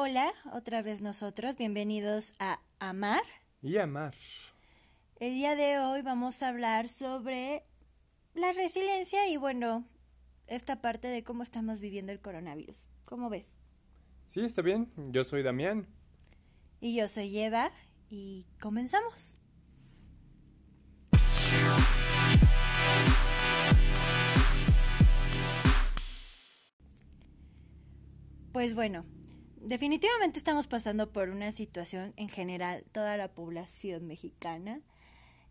Hola, otra vez nosotros, bienvenidos a Amar. Y amar. El día de hoy vamos a hablar sobre la resiliencia y bueno, esta parte de cómo estamos viviendo el coronavirus. ¿Cómo ves? Sí, está bien. Yo soy Damián. Y yo soy Eva y comenzamos. Pues bueno, definitivamente estamos pasando por una situación en general, toda la población mexicana,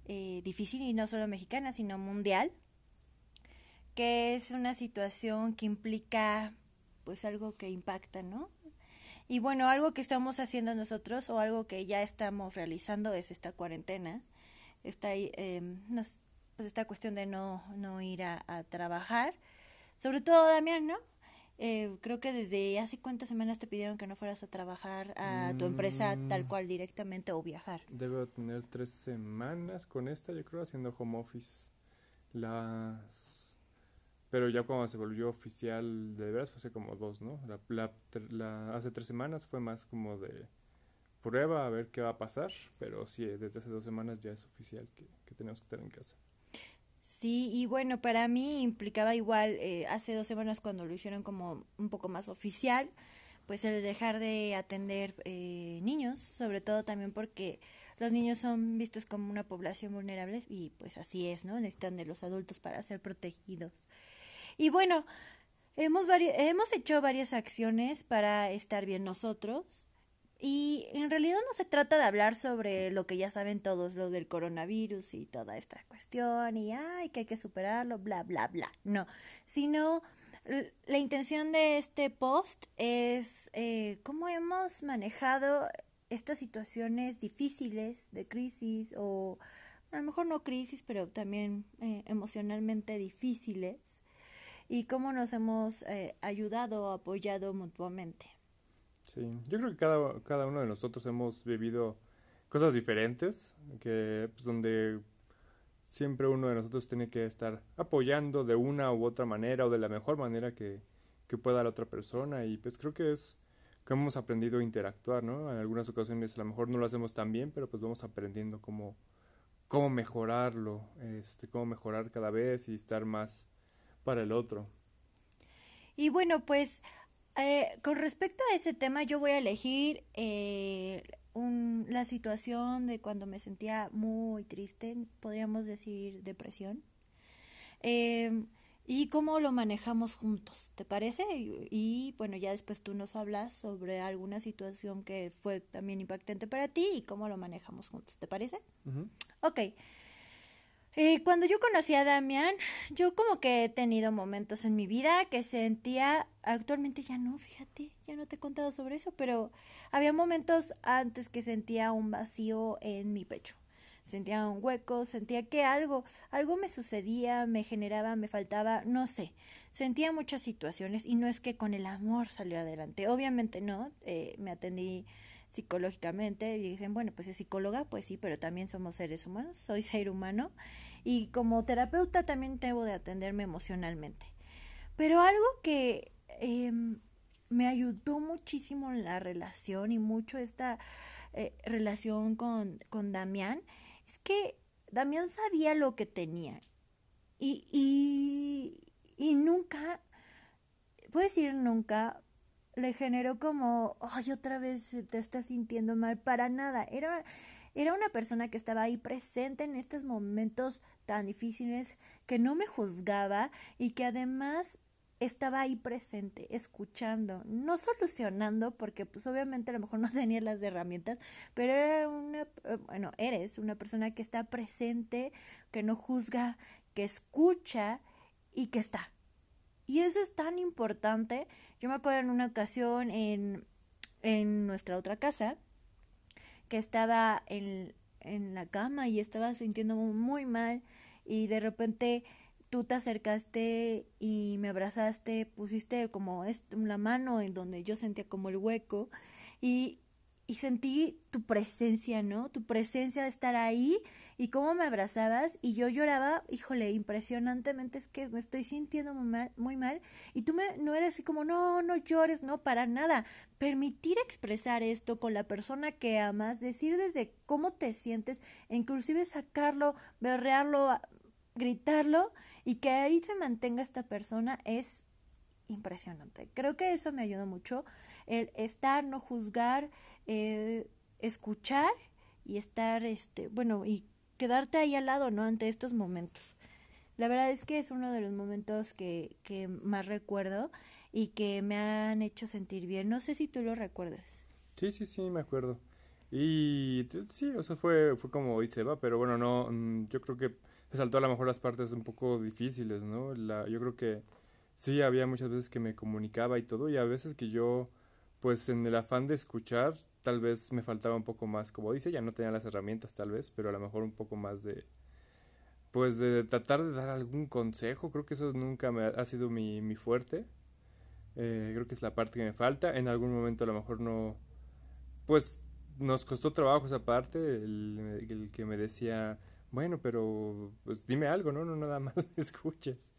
eh, difícil y no solo mexicana, sino mundial, que es una situación que implica pues algo que impacta, ¿no? Y bueno, algo que estamos haciendo nosotros o algo que ya estamos realizando es esta cuarentena, esta, eh, pues esta cuestión de no, no ir a trabajar, sobre todo Damián, ¿no? Eh, creo que desde hace cuántas semanas te pidieron que no fueras a trabajar a tu empresa tal Mm. cual directamente o viajar. Debo tener tres semanas con esta, yo creo, haciendo home office. Las... Pero ya cuando se volvió oficial de veras fue hace como dos, ¿no? La, la, la- hace tres semanas fue más como de prueba a ver qué va a pasar, pero sí, desde hace dos semanas ya es oficial que, que tenemos que estar en casa. Sí, y bueno, para mí implicaba igual, eh, hace dos semanas cuando lo hicieron como un poco más oficial, pues el dejar de atender eh, niños, sobre todo también porque los niños son vistos como una población vulnerable y pues así es, ¿no? Necesitan de los adultos para ser protegidos. Y bueno, hemos, hemos hecho varias acciones para estar bien nosotros. Y en realidad no se trata de hablar sobre lo que ya saben todos, lo del coronavirus y toda esta cuestión y ay, que hay que superarlo, bla, bla, bla. No, sino la intención de este post es eh, cómo hemos manejado estas situaciones difíciles de crisis o a lo mejor no crisis, pero también eh, emocionalmente difíciles y cómo nos hemos eh, ayudado o apoyado mutuamente. Sí, yo creo que cada, cada uno de nosotros hemos vivido cosas diferentes, que pues, donde siempre uno de nosotros tiene que estar apoyando de una u otra manera o de la mejor manera que, que pueda la otra persona y pues creo que es que hemos aprendido a interactuar, ¿no? En algunas ocasiones a lo mejor no lo hacemos tan bien, pero pues vamos aprendiendo cómo, cómo mejorarlo, este, cómo mejorar cada vez y estar más para el otro. Y bueno, pues eh, con respecto a ese tema, yo voy a elegir eh, un- la situación de cuando me sentía muy triste, podríamos decir depresión, eh, y cómo lo manejamos juntos, ¿te parece? Y, y, bueno, ya después tú nos hablas sobre alguna situación que fue también impactante para ti y cómo lo manejamos juntos, ¿te parece? Ujú. Ok. Eh, cuando yo conocí a Damián, yo como que he tenido momentos en mi vida que sentía, actualmente ya no, fíjate, ya no te he contado sobre eso, pero había momentos antes que sentía un vacío en mi pecho. Sentía un hueco, sentía que algo, algo me sucedía, me generaba, me faltaba, no sé. Sentía muchas situaciones y no es que con el amor salió adelante. Obviamente no, eh, me atendí psicológicamente y dicen, bueno, pues es psicóloga, pues sí, pero también somos seres humanos, soy ser humano y como terapeuta también debo de atenderme emocionalmente. Pero algo que eh, me ayudó muchísimo en la relación y mucho esta eh, relación con, con Damián es que Damián sabía lo que tenía y, y, y nunca, puedo decir nunca, le generó como, ay, otra vez te estás sintiendo mal, para nada. Era, era una persona que estaba ahí presente en estos momentos tan difíciles, que no me juzgaba y que además estaba ahí presente, escuchando, no solucionando, porque pues obviamente a lo mejor no tenía las herramientas, pero era una, eh, bueno, eres una persona que está presente, que no juzga, que escucha y que está. Y eso es tan importante. Yo me acuerdo en una ocasión en, en nuestra otra casa que estaba en, en la cama y estaba sintiendo muy mal y de repente tú te acercaste y me abrazaste, pusiste como la mano en donde yo sentía como el hueco y, y sentí tu presencia, ¿no? Tu presencia de estar ahí y cómo me abrazabas y yo lloraba, híjole, impresionantemente, es que me estoy sintiendo muy mal, muy mal y tú me, no eres así como, no, no llores, no, para nada. Permitir expresar esto con la persona que amas, decir desde cómo te sientes, e inclusive sacarlo, berrearlo, gritarlo y que ahí se mantenga esta persona es impresionante. Creo que eso me ayuda mucho, el estar, no juzgar, eh, escuchar y estar, este, bueno, y quedarte ahí al lado, ¿no? Ante estos momentos. La verdad es que es uno de los momentos que, que más recuerdo y que me han hecho sentir bien. No sé si tú lo recuerdas. Sí, sí, sí, me acuerdo. Y sí, o sea, fue, fue como dice va, pero bueno, no, mm, yo creo que se saltó a lo mejor las partes un poco difíciles, ¿no? La, yo creo que sí, había muchas veces que me comunicaba y todo, y a veces que yo, pues en el afán de escuchar, tal vez me faltaba un poco más, como dice, ya no tenía las herramientas tal vez, pero a lo mejor un poco más de, pues de tratar de dar algún consejo, creo que eso nunca me ha, sido mi, mi fuerte, eh, creo que es la parte que me falta, en algún momento a lo mejor no, pues nos costó trabajo esa parte, el, el que me decía, bueno, pero pues dime algo, ¿no? No nada más me escuches.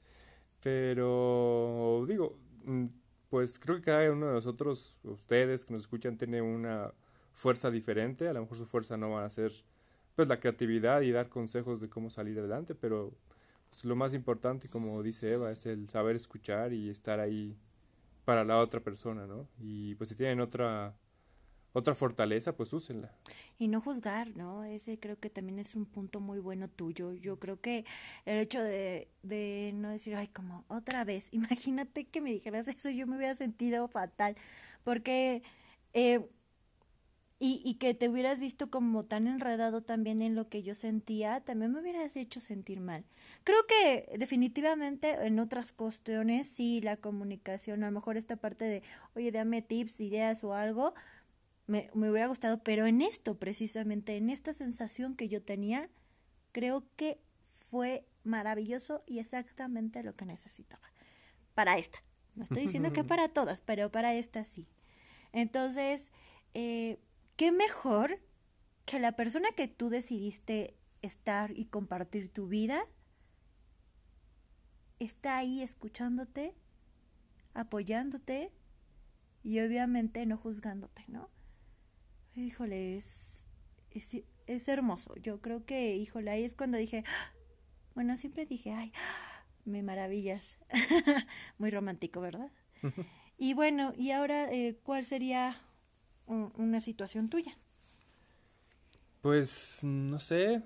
Pero digo, pues creo que cada uno de nosotros, ustedes que nos escuchan, tiene una fuerza diferente. A lo mejor su fuerza no va a ser pues la creatividad y dar consejos de cómo salir adelante, pero pues, lo más importante, como dice Eva, es el saber escuchar y estar ahí para la otra persona, ¿no? Y pues si tienen otra otra fortaleza, pues úsenla. Y no juzgar, ¿no? Ese creo que también es un punto muy bueno tuyo. Yo creo que el hecho de, de no decir, ay, como otra vez, imagínate que me dijeras eso, yo me hubiera sentido fatal, porque... Eh, y, y que te hubieras visto como tan enredado también en lo que yo sentía, también me hubieras hecho sentir mal. Creo que definitivamente en otras cuestiones sí la comunicación, a lo mejor esta parte de, oye, dame tips, ideas o algo, me, me hubiera gustado, pero en esto precisamente, en esta sensación que yo tenía, creo que fue maravilloso y exactamente lo que necesitaba. Para esta. No estoy diciendo que para todas, pero para esta sí. Entonces, eh, ¿qué mejor que la persona que tú decidiste estar y compartir tu vida está ahí escuchándote, apoyándote y obviamente no juzgándote, ¿no? Híjole, es, es, hermoso. Yo creo que, híjole, ahí es cuando dije, ¡ah! bueno, siempre dije, ay, me maravillas. Muy romántico, ¿verdad? y bueno, y ahora, eh, ¿cuál sería una situación tuya? Pues, no sé.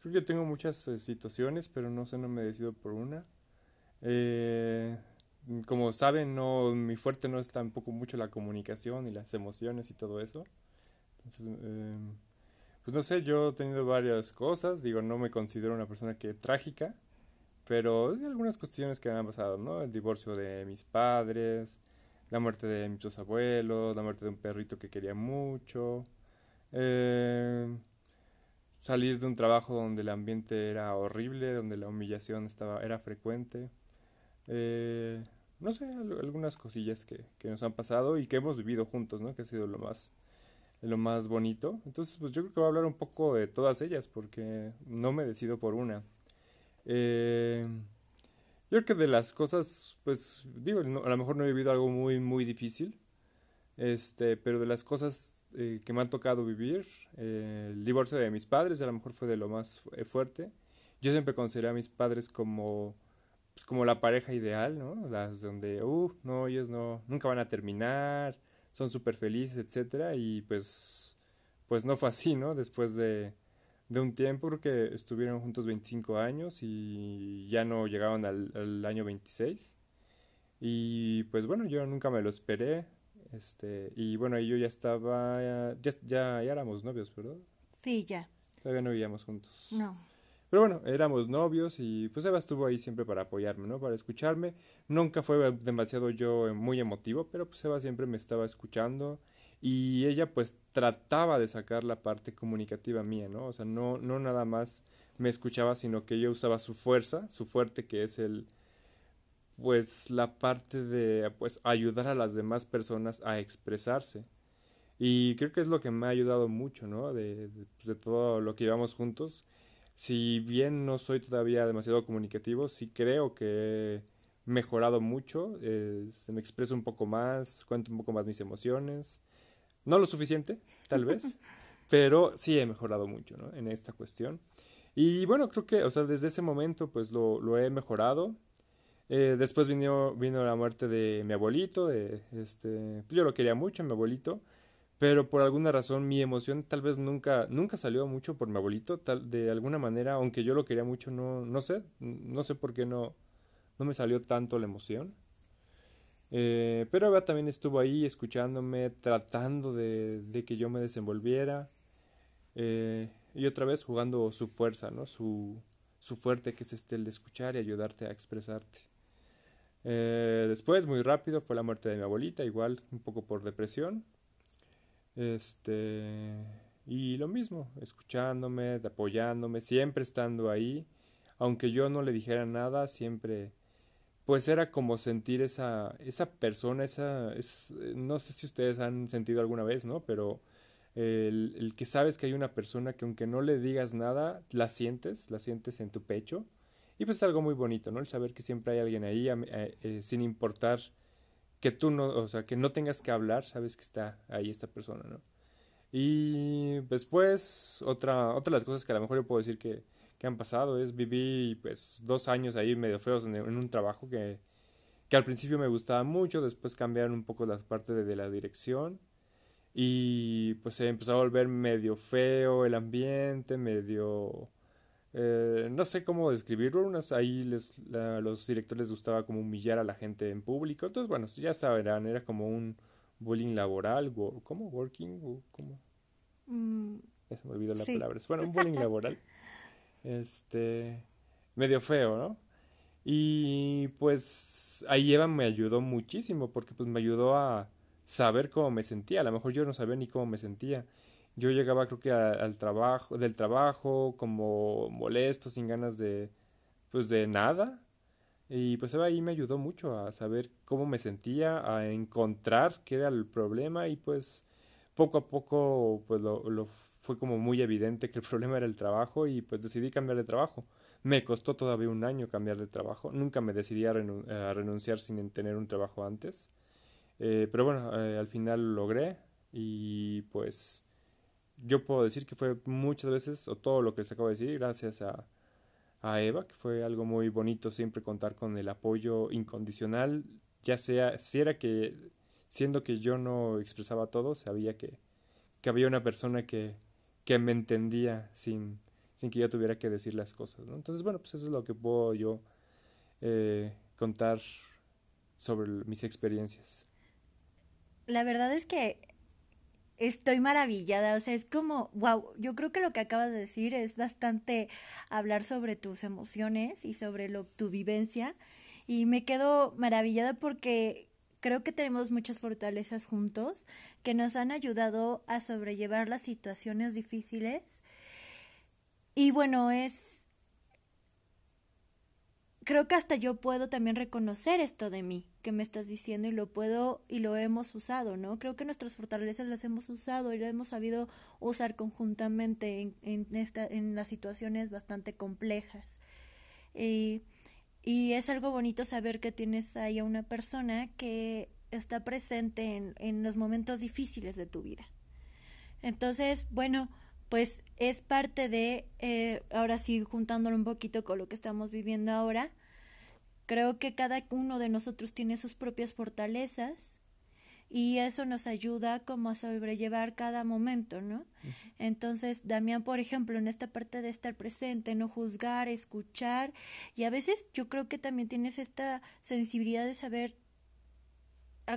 Creo que tengo muchas eh, situaciones, pero no sé, no me decido por una. Eh, como saben, no, mi fuerte no es tampoco mucho la comunicación y las emociones y todo eso. Em, pues no sé, yo he tenido varias cosas, digo, no me considero una persona que trágica, pero hay algunas cuestiones que me han pasado, ¿no? El divorcio de mis padres, la muerte de mis dos abuelos, la muerte de un perrito que quería mucho, em, salir de un trabajo donde el ambiente era horrible, donde la humillación estaba, era frecuente. Eh, no sé, algunas cosillas que, que nos han pasado y que hemos vivido juntos, ¿no? Que ha sido lo más lo más bonito. Entonces, pues yo creo que voy a hablar un poco de todas ellas porque no me decido por una. Eh, yo creo que de las cosas, pues digo, a lo mejor no he vivido algo muy, muy difícil, este, pero de las cosas eh, que me han tocado vivir, eh, el divorcio de mis padres a lo mejor fue de lo más fuerte. Yo siempre consideré a mis padres como, pues, como la pareja ideal, ¿no? Las donde, uh, no, ellos no, nunca van a terminar, son súper felices, etcétera, y pues, pues no fue así, ¿no? Después de, de un tiempo, porque estuvieron juntos 25 años y ya no llegaban al, año 26. Y pues bueno, yo nunca me lo esperé. Este, y bueno, yo ya estaba, ya, ya, ya éramos novios, ¿verdad? Sí, ya. Todavía no vivíamos juntos. No. Pero bueno, éramos novios y pues Eva estuvo ahí siempre para apoyarme, ¿no? Para escucharme. Nunca fue demasiado yo muy emotivo, pero pues Eva siempre me estaba escuchando y ella pues trataba de sacar la parte comunicativa mía, ¿no? O sea, no, no nada más me escuchaba, sino que ella usaba su fuerza, su fuerte que es el pues la parte de pues ayudar a las demás personas a expresarse. Y creo que es lo que me ha ayudado mucho, ¿no? De, de, pues, de todo lo que llevamos juntos si bien no soy todavía demasiado comunicativo, sí creo que he mejorado mucho, eh, se me expreso un poco más, cuento un poco más mis emociones, no lo suficiente, tal vez, pero sí he mejorado mucho, ¿no? En esta cuestión. Y bueno, creo que, o sea, desde ese momento, pues lo, lo he mejorado. Eh, después vino, vino la muerte de mi abuelito, de, este, yo lo quería mucho, mi abuelito, pero por alguna razón mi emoción tal vez nunca, nunca salió mucho por mi abuelito, tal, de alguna manera, aunque yo lo quería mucho, no, no sé, no sé por qué no, no me salió tanto la emoción. Eh, pero ella también estuvo ahí escuchándome, tratando de, de que yo me desenvolviera. Eh, y otra vez jugando su fuerza, ¿no? Su, su fuerte que es este el de escuchar y ayudarte a expresarte. Eh, después, muy rápido, fue la muerte de mi abuelita, igual un poco por depresión. Este, y lo mismo, escuchándome, apoyándome, siempre estando ahí, aunque yo no le dijera nada, siempre, pues era como sentir esa, esa persona, esa, es, no sé si ustedes han sentido alguna vez, ¿no? Pero el, el, que sabes que hay una persona que aunque no le digas nada, la sientes, la sientes en tu pecho. Y pues es algo muy bonito, ¿no? El saber que siempre hay alguien ahí, eh, sin importar que tú no, o sea, que no tengas que hablar, sabes que está ahí esta persona, ¿no? Y después, otra, otra de las cosas que a lo mejor yo puedo decir que, que han pasado es viví pues dos años ahí medio feos en, en, un trabajo que, que al principio me gustaba mucho, después cambiaron un poco la parte de, de la dirección y pues se empezó a volver medio feo el ambiente, medio eh, no sé cómo describirlo, ahí les, la, los directores les gustaba como humillar a la gente en público, entonces bueno, ya sabrán, era como un bullying laboral, ¿cómo? ¿Working? ¿Cómo? Mm, ya se me olvidó la sí. palabra, bueno, un bullying laboral, este, medio feo, ¿no? Y pues ahí Eva me ayudó muchísimo porque pues me ayudó a saber cómo me sentía, a lo mejor yo no sabía ni cómo me sentía yo llegaba creo que al trabajo, del trabajo como molesto, sin ganas de, pues de nada. Y pues ahí me ayudó mucho a saber cómo me sentía, a encontrar qué era el problema y pues poco a poco pues lo, lo fue como muy evidente que el problema era el trabajo y pues decidí cambiar de trabajo. Me costó todavía un año cambiar de trabajo. Nunca me decidí a, renun a renunciar sin tener un trabajo antes. Eh, pero bueno, eh, al final lo logré y pues yo puedo decir que fue muchas veces, o todo lo que les acabo de decir, gracias a, a Eva, que fue algo muy bonito siempre contar con el apoyo incondicional, ya sea, si era que, siendo que yo no expresaba todo, sabía que, que había una persona que, que me entendía sin, sin que yo tuviera que decir las cosas, ¿no? Entonces, bueno, pues eso es lo que puedo yo eh, contar sobre mis experiencias. La verdad es que estoy maravillada, o sea, es como, wow, yo creo que lo que acabas de decir es bastante hablar sobre tus emociones y sobre lo, tu vivencia y me quedo maravillada porque creo que tenemos muchas fortalezas juntos que nos han ayudado a sobrellevar las situaciones difíciles. Y bueno, es creo que hasta yo puedo también reconocer esto de mí que me estás diciendo y lo puedo y lo hemos usado, ¿no? Creo que nuestras fortalezas las hemos usado y lo hemos sabido usar conjuntamente en, en, esta, en las situaciones bastante complejas. Y, y es algo bonito saber que tienes ahí a una persona que está presente en, en los momentos difíciles de tu vida. Entonces, bueno, pues es parte de, eh, ahora sí, juntándolo un poquito con lo que estamos viviendo ahora, creo que cada uno de nosotros tiene sus propias fortalezas y eso nos ayuda como a sobrellevar cada momento, ¿no? Entonces, Damián, por ejemplo, en esta parte de estar presente, no juzgar, escuchar, y a veces yo creo que también tienes esta sensibilidad de saber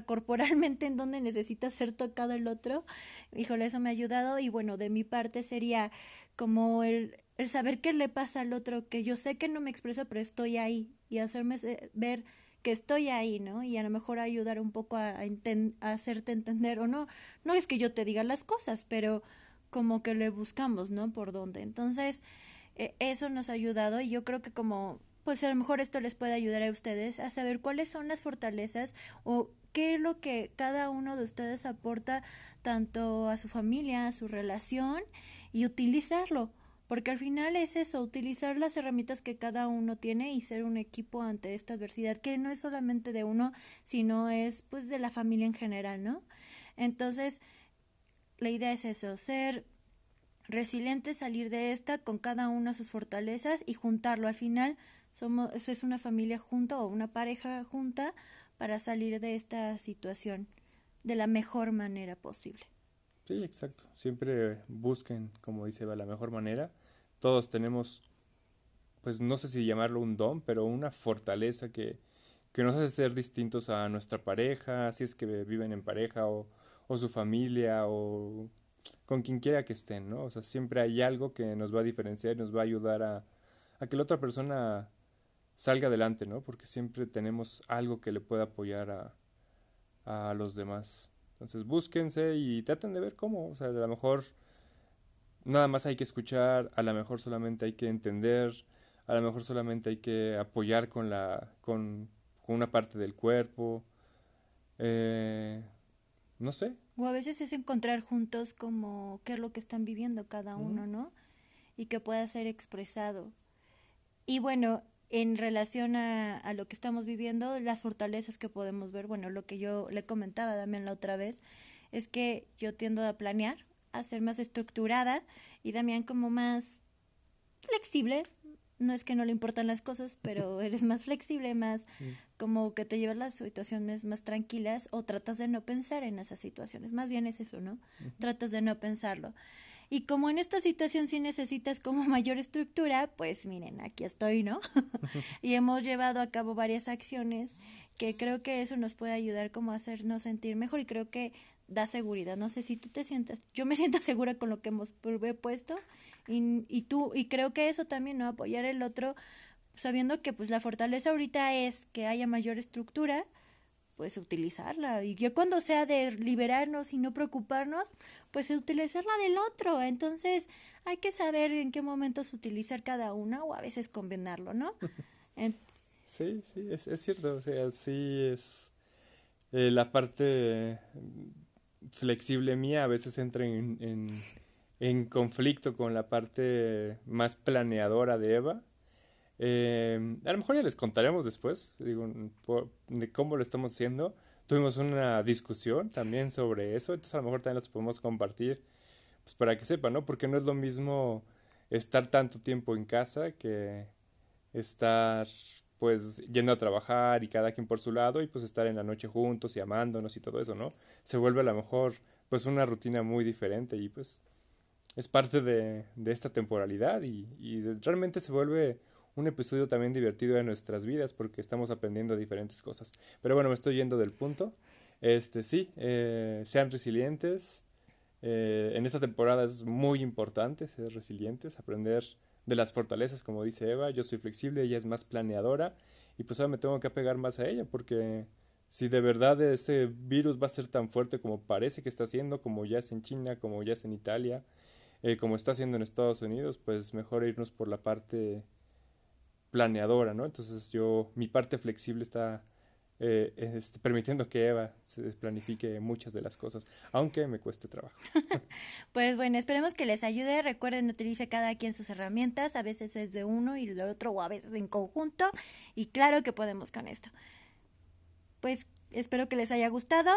corporalmente en donde necesita ser tocado el otro. Híjole, eso me ha ayudado y bueno, de mi parte sería como el, el saber qué le pasa al otro, que yo sé que no me expreso, pero estoy ahí y hacerme ver que estoy ahí, ¿no? Y a lo mejor ayudar un poco a, hacerte entender o no. No es que yo te diga las cosas, pero como que le buscamos, ¿no? Por dónde. Entonces, eh, eso nos ha ayudado y yo creo que como pues a lo mejor esto les puede ayudar a ustedes a saber cuáles son las fortalezas o qué es lo que cada uno de ustedes aporta tanto a su familia, a su relación y utilizarlo. Porque al final es eso, utilizar las herramientas que cada uno tiene y ser un equipo ante esta adversidad, que no es solamente de uno, sino es pues de la familia en general, ¿no? Entonces, la idea es eso, ser resiliente, salir de esta con cada una sus fortalezas y juntarlo. Al final, somos, es una familia junta o una pareja junta para salir de esta situación de la mejor manera posible. Sí, exacto. Siempre busquen, como dice la mejor manera. Todos tenemos, pues no sé si llamarlo un don, pero una fortaleza que, que nos hace ser distintos a nuestra pareja, si es que viven en pareja o, o su familia o con quien quiera que estén, ¿no? O sea, siempre hay algo que nos va a diferenciar y nos va a ayudar a, a que la otra persona salga adelante, ¿no? Porque siempre tenemos algo que le pueda apoyar a, a los demás. Entonces búsquense y traten de ver cómo. O sea, a lo mejor nada más hay que escuchar, a lo mejor solamente hay que entender, a lo mejor solamente hay que apoyar con la con, con una parte del cuerpo. Eh, no sé. O a veces es encontrar juntos como qué es lo que están viviendo cada uno, ¿no? Y que pueda ser expresado. Y bueno, en relación a, a, lo que estamos viviendo, las fortalezas que podemos ver, bueno, lo que yo le comentaba también la otra vez, es que yo tiendo a planear, a ser más estructurada y Damián como más flexible. No es que no le importan las cosas, pero eres más flexible, más como que te llevas las situaciones más tranquilas o tratas de no pensar en esas situaciones. Más bien es eso, ¿no? Tratas de no pensarlo. Y como en esta situación sí necesitas como mayor estructura, pues miren, aquí estoy, ¿no? y hemos llevado a cabo varias acciones que creo que eso nos puede ayudar como a hacernos sentir mejor y creo que da seguridad. No sé si tú te sientas, yo me siento segura con lo que hemos puesto y, y tú, y creo que eso también, ¿no? Apoyar el otro sabiendo que pues la fortaleza ahorita es que haya mayor estructura, pues utilizarla. Y yo cuando sea de liberarnos y no preocuparnos, pues utilizarla del otro. Entonces hay que saber en qué momentos utilizar cada una o a veces combinarlo, ¿no? Sí, sí, es, es, cierto. O sea, sí es eh, la parte flexible mía a veces entra en, en, conflicto con la parte más planeadora de Eva eh, a lo mejor ya les contaremos después, digo, de cómo lo estamos haciendo. Tuvimos una discusión también sobre eso, entonces a lo mejor también los podemos compartir, pues para que sepan, ¿no? Porque no es lo mismo estar tanto tiempo en casa que estar pues yendo a trabajar y cada quien por su lado y pues estar en la noche juntos y amándonos y todo eso, ¿no? Se vuelve a lo mejor pues una rutina muy diferente y pues es parte de, de esta temporalidad y, realmente se vuelve un episodio también divertido de nuestras vidas porque estamos aprendiendo diferentes cosas. Pero bueno, me estoy yendo del punto. Este sí, eh, sean resilientes. Eh, en esta temporada es muy importante ser resilientes, aprender de las fortalezas, como dice Eva. Yo soy flexible, ella es más planeadora y pues ahora me tengo que apegar más a ella porque si de verdad ese virus va a ser tan fuerte como parece que está haciendo, como ya es en China, como ya es en Italia, eh, como está haciendo en Estados Unidos, pues mejor irnos por la parte planeadora, ¿no? Entonces yo, mi parte flexible está eh, este, permitiendo que Eva se planifique muchas de las cosas, aunque me cueste trabajo. pues bueno, esperemos que les ayude. Recuerden, utilice cada quien sus herramientas, a veces es de uno y de otro, o a veces en conjunto, y claro que podemos con esto. Pues espero que les haya gustado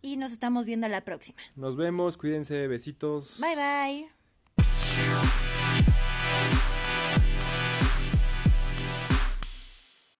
y nos estamos viendo la próxima. Nos vemos, cuídense, besitos. Bye bye.